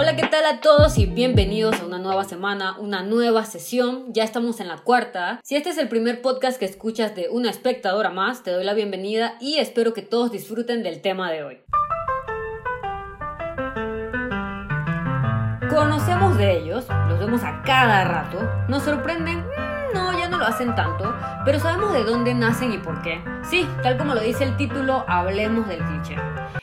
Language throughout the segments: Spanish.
Hola, ¿qué tal a todos y bienvenidos a una nueva semana, una nueva sesión? Ya estamos en la cuarta. Si este es el primer podcast que escuchas de una espectadora más, te doy la bienvenida y espero que todos disfruten del tema de hoy. Conocemos de ellos, los vemos a cada rato, nos sorprenden, no, ya no lo hacen tanto, pero sabemos de dónde nacen y por qué. Sí, tal como lo dice el título, hablemos del cliché.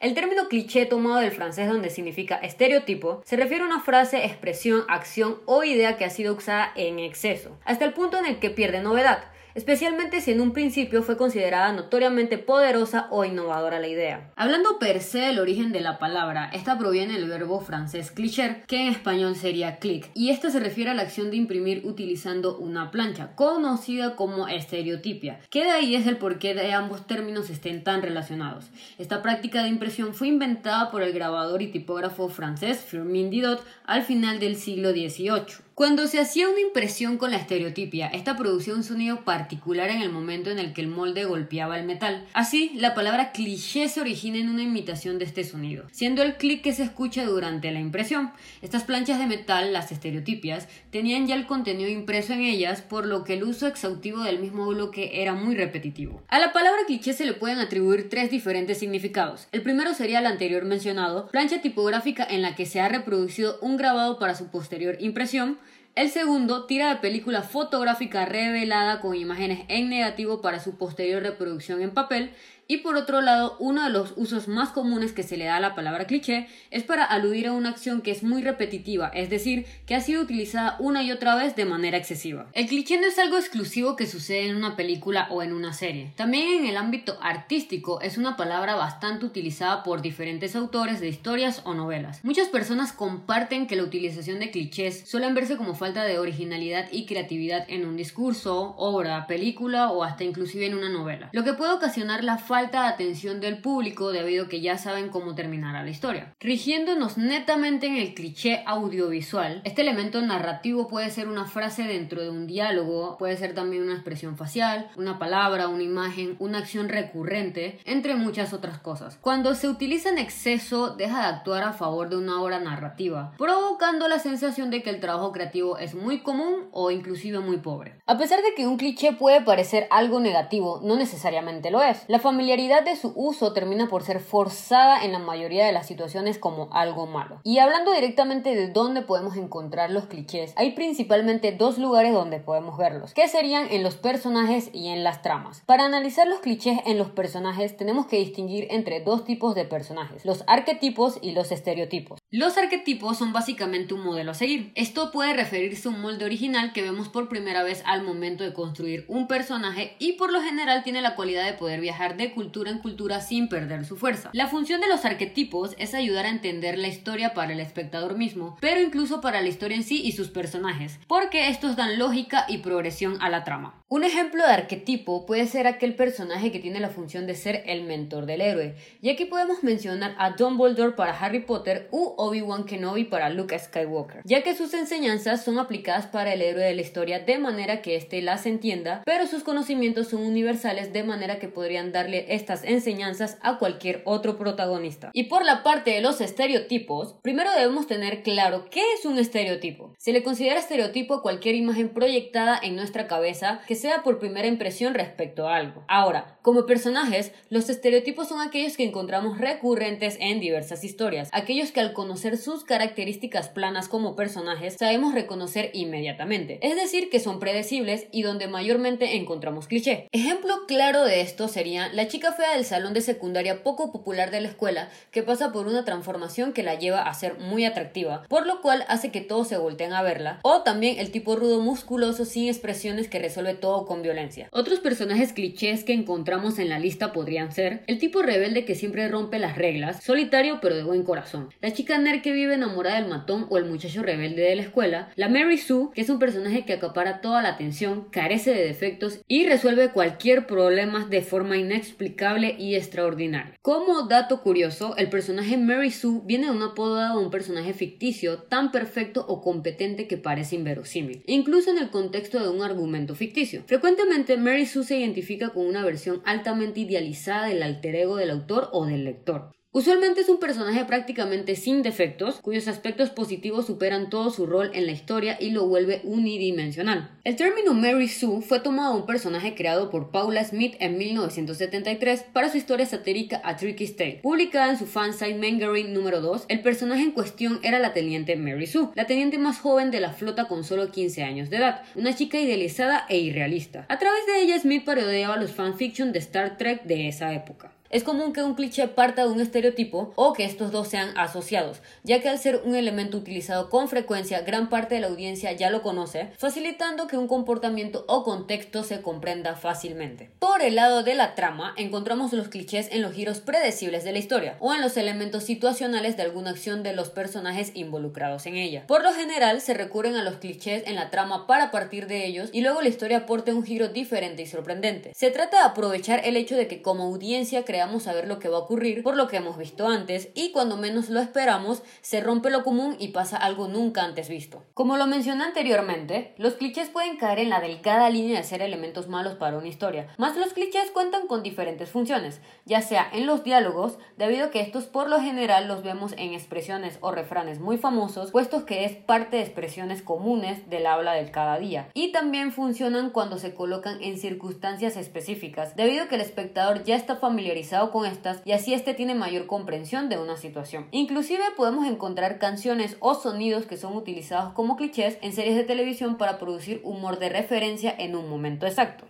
El término cliché tomado del francés donde significa estereotipo se refiere a una frase, expresión, acción o idea que ha sido usada en exceso, hasta el punto en el que pierde novedad especialmente si en un principio fue considerada notoriamente poderosa o innovadora la idea. Hablando per se del origen de la palabra, esta proviene del verbo francés cliché, que en español sería clic, y esto se refiere a la acción de imprimir utilizando una plancha, conocida como estereotipia, que de ahí es el porqué de ambos términos estén tan relacionados. Esta práctica de impresión fue inventada por el grabador y tipógrafo francés Firmin Didot al final del siglo XVIII. Cuando se hacía una impresión con la estereotipia, esta producía un sonido particular en el momento en el que el molde golpeaba el metal. Así, la palabra cliché se origina en una imitación de este sonido, siendo el clic que se escucha durante la impresión. Estas planchas de metal, las estereotipias, tenían ya el contenido impreso en ellas, por lo que el uso exhaustivo del mismo bloque era muy repetitivo. A la palabra cliché se le pueden atribuir tres diferentes significados. El primero sería el anterior mencionado, plancha tipográfica en la que se ha reproducido un grabado para su posterior impresión, el segundo, tira de película fotográfica revelada con imágenes en negativo para su posterior reproducción en papel. Y por otro lado, uno de los usos más comunes que se le da a la palabra cliché es para aludir a una acción que es muy repetitiva, es decir, que ha sido utilizada una y otra vez de manera excesiva. El cliché no es algo exclusivo que sucede en una película o en una serie. También en el ámbito artístico es una palabra bastante utilizada por diferentes autores de historias o novelas. Muchas personas comparten que la utilización de clichés suelen verse como falta de originalidad y creatividad en un discurso, obra, película o hasta inclusive en una novela, lo que puede ocasionar la falta falta de atención del público debido a que ya saben cómo terminará la historia. Rigiéndonos netamente en el cliché audiovisual, este elemento narrativo puede ser una frase dentro de un diálogo, puede ser también una expresión facial, una palabra, una imagen, una acción recurrente, entre muchas otras cosas. Cuando se utiliza en exceso, deja de actuar a favor de una obra narrativa, provocando la sensación de que el trabajo creativo es muy común o inclusive muy pobre. A pesar de que un cliché puede parecer algo negativo, no necesariamente lo es. La familia familiaridad de su uso termina por ser forzada en la mayoría de las situaciones como algo malo. Y hablando directamente de dónde podemos encontrar los clichés, hay principalmente dos lugares donde podemos verlos, que serían en los personajes y en las tramas. Para analizar los clichés en los personajes tenemos que distinguir entre dos tipos de personajes, los arquetipos y los estereotipos. Los arquetipos son básicamente un modelo a seguir. Esto puede referirse a un molde original que vemos por primera vez al momento de construir un personaje y por lo general tiene la cualidad de poder viajar de cultura en cultura sin perder su fuerza. La función de los arquetipos es ayudar a entender la historia para el espectador mismo, pero incluso para la historia en sí y sus personajes, porque estos dan lógica y progresión a la trama. Un ejemplo de arquetipo puede ser aquel personaje que tiene la función de ser el mentor del héroe, y aquí podemos mencionar a Dumbledore para Harry Potter u Obi-Wan Kenobi para Luke Skywalker, ya que sus enseñanzas son aplicadas para el héroe de la historia de manera que éste las entienda, pero sus conocimientos son universales de manera que podrían darle estas enseñanzas a cualquier otro protagonista. Y por la parte de los estereotipos, primero debemos tener claro qué es un estereotipo. Se le considera estereotipo a cualquier imagen proyectada en nuestra cabeza que sea por primera impresión respecto a algo. Ahora, como personajes, los estereotipos son aquellos que encontramos recurrentes en diversas historias, aquellos que al sus características planas como personajes sabemos reconocer inmediatamente, es decir, que son predecibles y donde mayormente encontramos cliché. Ejemplo claro de esto sería la chica fea del salón de secundaria poco popular de la escuela que pasa por una transformación que la lleva a ser muy atractiva, por lo cual hace que todos se volteen a verla, o también el tipo rudo musculoso sin expresiones que resuelve todo con violencia. Otros personajes clichés que encontramos en la lista podrían ser el tipo rebelde que siempre rompe las reglas, solitario pero de buen corazón, la chica que vive enamorada del matón o el muchacho rebelde de la escuela, la Mary Sue, que es un personaje que acapara toda la atención, carece de defectos y resuelve cualquier problema de forma inexplicable y extraordinaria. Como dato curioso, el personaje Mary Sue viene de un apodo a un personaje ficticio tan perfecto o competente que parece inverosímil, incluso en el contexto de un argumento ficticio. Frecuentemente Mary Sue se identifica con una versión altamente idealizada del alter ego del autor o del lector. Usualmente es un personaje prácticamente sin defectos, cuyos aspectos positivos superan todo su rol en la historia y lo vuelve unidimensional. El término Mary Sue fue tomado de un personaje creado por Paula Smith en 1973 para su historia satírica A Tricky State. Publicada en su fansite Mangarin número 2, el personaje en cuestión era la teniente Mary Sue, la teniente más joven de la flota con solo 15 años de edad, una chica idealizada e irrealista. A través de ella, Smith parodiaba los fanfiction de Star Trek de esa época. Es común que un cliché parta de un estereotipo o que estos dos sean asociados, ya que al ser un elemento utilizado con frecuencia, gran parte de la audiencia ya lo conoce, facilitando que un comportamiento o contexto se comprenda fácilmente. Por el lado de la trama, encontramos los clichés en los giros predecibles de la historia o en los elementos situacionales de alguna acción de los personajes involucrados en ella. Por lo general, se recurren a los clichés en la trama para partir de ellos y luego la historia aporte un giro diferente y sorprendente. Se trata de aprovechar el hecho de que como audiencia crea a saber lo que va a ocurrir por lo que hemos visto antes y cuando menos lo esperamos se rompe lo común y pasa algo nunca antes visto. Como lo mencioné anteriormente, los clichés pueden caer en la delgada línea de ser elementos malos para una historia, más los clichés cuentan con diferentes funciones, ya sea en los diálogos, debido a que estos por lo general los vemos en expresiones o refranes muy famosos, puestos que es parte de expresiones comunes del habla del cada día, y también funcionan cuando se colocan en circunstancias específicas, debido a que el espectador ya está con estas y así este tiene mayor comprensión de una situación. Inclusive podemos encontrar canciones o sonidos que son utilizados como clichés en series de televisión para producir humor de referencia en un momento exacto.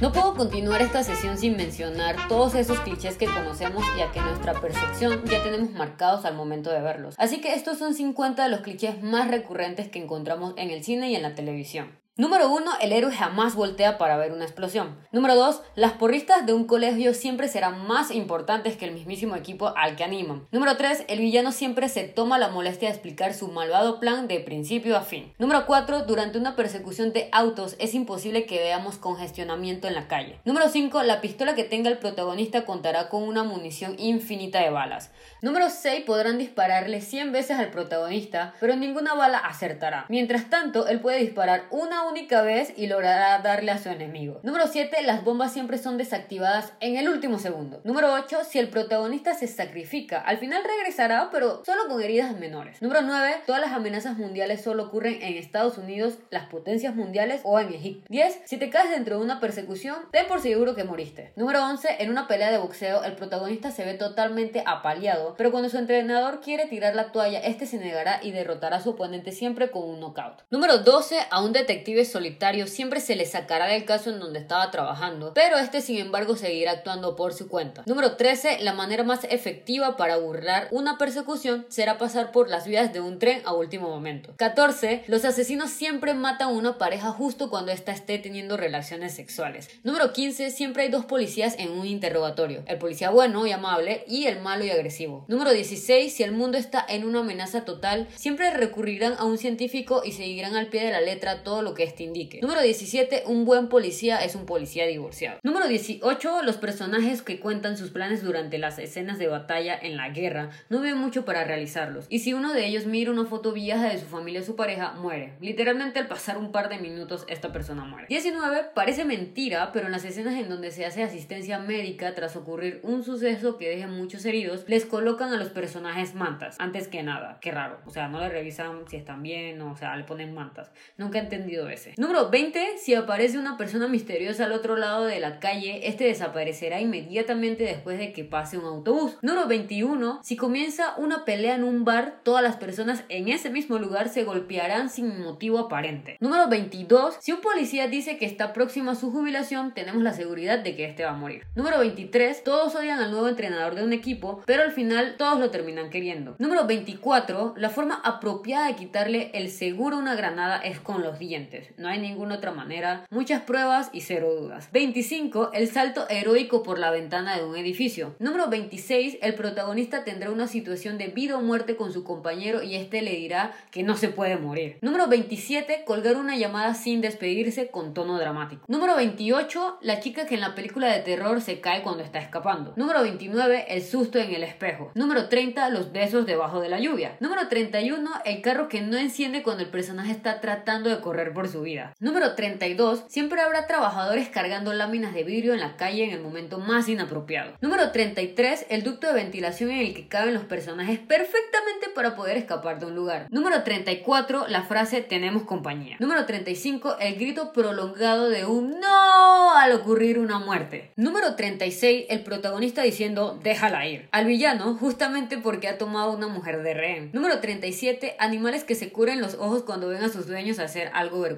No puedo continuar esta sesión sin mencionar todos esos clichés que conocemos y a que nuestra percepción ya tenemos marcados al momento de verlos. Así que estos son 50 de los clichés más recurrentes que encontramos en el cine y en la televisión. Número 1. El héroe jamás voltea para ver una explosión. Número 2. Las porristas de un colegio siempre serán más importantes que el mismísimo equipo al que animan. Número 3. El villano siempre se toma la molestia de explicar su malvado plan de principio a fin. Número 4. Durante una persecución de autos es imposible que veamos congestionamiento en la calle. Número 5. La pistola que tenga el protagonista contará con una munición infinita de balas. Número 6. Podrán dispararle 100 veces al protagonista, pero ninguna bala acertará. Mientras tanto, él puede disparar una única vez y logrará darle a su enemigo. Número 7. Las bombas siempre son desactivadas en el último segundo. Número 8. Si el protagonista se sacrifica, al final regresará, pero solo con heridas menores. Número 9. Todas las amenazas mundiales solo ocurren en Estados Unidos, las potencias mundiales o en Egipto. 10. Si te caes dentro de una persecución, ten por seguro que moriste. Número 11. En una pelea de boxeo, el protagonista se ve totalmente apaleado, pero cuando su entrenador quiere tirar la toalla, este se negará y derrotará a su oponente siempre con un knockout. Número 12. A un detective solitario siempre se le sacará del caso en donde estaba trabajando, pero este sin embargo seguirá actuando por su cuenta. Número 13. La manera más efectiva para burlar una persecución será pasar por las vías de un tren a último momento. 14. Los asesinos siempre matan a una pareja justo cuando ésta esté teniendo relaciones sexuales. Número 15. Siempre hay dos policías en un interrogatorio. El policía bueno y amable y el malo y agresivo. Número 16. Si el mundo está en una amenaza total, siempre recurrirán a un científico y seguirán al pie de la letra todo lo que este indique. Número 17. Un buen policía es un policía divorciado. Número 18. Los personajes que cuentan sus planes durante las escenas de batalla en la guerra no ven mucho para realizarlos. Y si uno de ellos mira una foto vieja de su familia o su pareja, muere. Literalmente al pasar un par de minutos esta persona muere. 19. Parece mentira, pero en las escenas en donde se hace asistencia médica tras ocurrir un suceso que deje muchos heridos, les colocan a los personajes mantas. Antes que nada. Qué raro. O sea, no le revisan si están bien o sea, le ponen mantas. Nunca he entendido eso. Número 20. Si aparece una persona misteriosa al otro lado de la calle, este desaparecerá inmediatamente después de que pase un autobús. Número 21. Si comienza una pelea en un bar, todas las personas en ese mismo lugar se golpearán sin motivo aparente. Número 22. Si un policía dice que está próximo a su jubilación, tenemos la seguridad de que este va a morir. Número 23. Todos odian al nuevo entrenador de un equipo, pero al final todos lo terminan queriendo. Número 24. La forma apropiada de quitarle el seguro a una granada es con los dientes no hay ninguna otra manera, muchas pruebas y cero dudas. 25. El salto heroico por la ventana de un edificio. Número 26. El protagonista tendrá una situación de vida o muerte con su compañero y este le dirá que no se puede morir. Número 27. Colgar una llamada sin despedirse con tono dramático. Número 28. La chica que en la película de terror se cae cuando está escapando. Número 29. El susto en el espejo. Número 30. Los besos debajo de la lluvia. Número 31. El carro que no enciende cuando el personaje está tratando de correr por su vida. Número 32. Siempre habrá trabajadores cargando láminas de vidrio en la calle en el momento más inapropiado. Número 33. El ducto de ventilación en el que caben los personajes perfectamente para poder escapar de un lugar. Número 34. La frase tenemos compañía. Número 35. El grito prolongado de un no al ocurrir una muerte. Número 36. El protagonista diciendo déjala ir. Al villano justamente porque ha tomado una mujer de rehén. Número 37. Animales que se curen los ojos cuando ven a sus dueños hacer algo vergonzoso.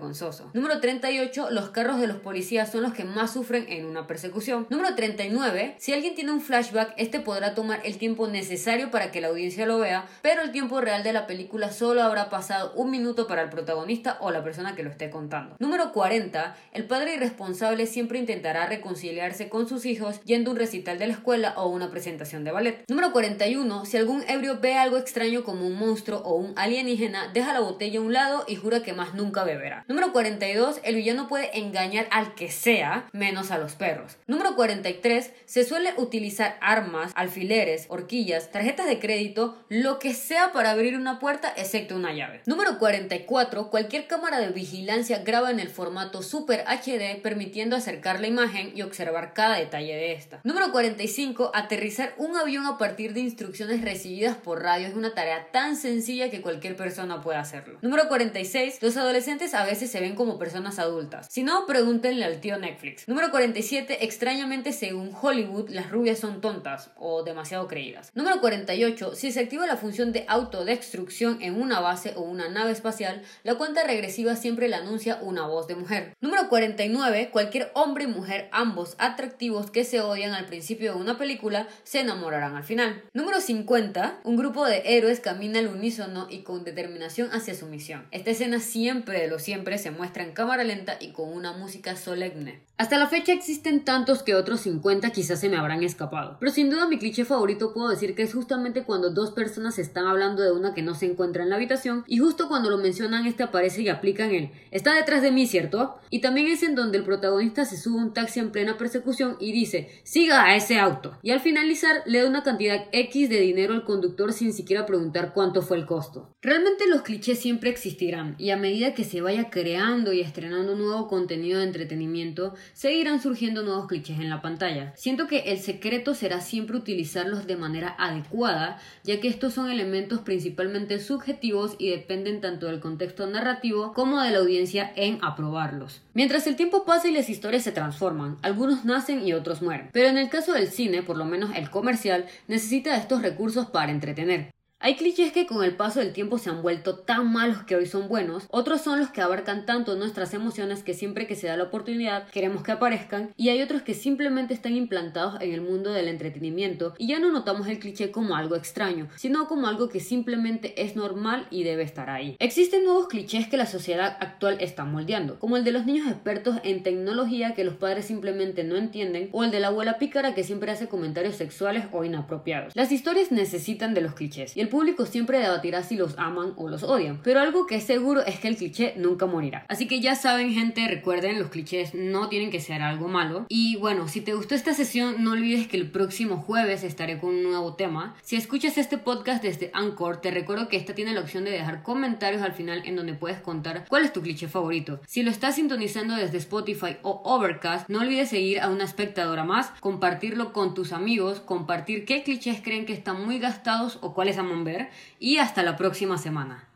Número 38. Los carros de los policías son los que más sufren en una persecución. Número 39. Si alguien tiene un flashback, este podrá tomar el tiempo necesario para que la audiencia lo vea, pero el tiempo real de la película solo habrá pasado un minuto para el protagonista o la persona que lo esté contando. Número 40. El padre irresponsable siempre intentará reconciliarse con sus hijos yendo a un recital de la escuela o una presentación de ballet. Número 41. Si algún ebrio ve algo extraño como un monstruo o un alienígena, deja la botella a un lado y jura que más nunca beberá. Número 42. El villano puede engañar al que sea, menos a los perros. Número 43. Se suele utilizar armas, alfileres, horquillas, tarjetas de crédito, lo que sea para abrir una puerta excepto una llave. Número 44. Cualquier cámara de vigilancia graba en el formato Super HD permitiendo acercar la imagen y observar cada detalle de esta. Número 45. Aterrizar un avión a partir de instrucciones recibidas por radio es una tarea tan sencilla que cualquier persona puede hacerlo. Número 46. Los adolescentes a veces se ven como personas adultas. Si no, pregúntenle al tío Netflix. Número 47. Extrañamente, según Hollywood, las rubias son tontas o demasiado creídas. Número 48. Si se activa la función de autodestrucción en una base o una nave espacial, la cuenta regresiva siempre le anuncia una voz de mujer. Número 49. Cualquier hombre y mujer, ambos atractivos que se odian al principio de una película, se enamorarán al final. Número 50. Un grupo de héroes camina al unísono y con determinación hacia su misión. Esta escena siempre de lo siempre se muestra en cámara lenta y con una música solemne. Hasta la fecha existen tantos que otros 50 quizás se me habrán escapado. Pero sin duda mi cliché favorito puedo decir que es justamente cuando dos personas están hablando de una que no se encuentra en la habitación y justo cuando lo mencionan este aparece y aplican el está detrás de mí, ¿cierto? Y también es en donde el protagonista se sube un taxi en plena persecución y dice siga a ese auto. Y al finalizar le da una cantidad X de dinero al conductor sin siquiera preguntar cuánto fue el costo. Realmente los clichés siempre existirán y a medida que se vaya creando y estrenando nuevo contenido de entretenimiento, seguirán surgiendo nuevos clichés en la pantalla. Siento que el secreto será siempre utilizarlos de manera adecuada, ya que estos son elementos principalmente subjetivos y dependen tanto del contexto narrativo como de la audiencia en aprobarlos. Mientras el tiempo pasa y las historias se transforman, algunos nacen y otros mueren. Pero en el caso del cine, por lo menos el comercial, necesita estos recursos para entretener. Hay clichés que con el paso del tiempo se han vuelto tan malos que hoy son buenos, otros son los que abarcan tanto nuestras emociones que siempre que se da la oportunidad queremos que aparezcan, y hay otros que simplemente están implantados en el mundo del entretenimiento y ya no notamos el cliché como algo extraño, sino como algo que simplemente es normal y debe estar ahí. Existen nuevos clichés que la sociedad actual está moldeando, como el de los niños expertos en tecnología que los padres simplemente no entienden, o el de la abuela pícara que siempre hace comentarios sexuales o inapropiados. Las historias necesitan de los clichés, y el público siempre debatirá si los aman o los odian, pero algo que es seguro es que el cliché nunca morirá. Así que ya saben gente, recuerden, los clichés no tienen que ser algo malo. Y bueno, si te gustó esta sesión, no olvides que el próximo jueves estaré con un nuevo tema. Si escuchas este podcast desde Anchor, te recuerdo que esta tiene la opción de dejar comentarios al final en donde puedes contar cuál es tu cliché favorito. Si lo estás sintonizando desde Spotify o Overcast, no olvides seguir a una espectadora más, compartirlo con tus amigos, compartir qué clichés creen que están muy gastados o cuáles aman ver y hasta la próxima semana.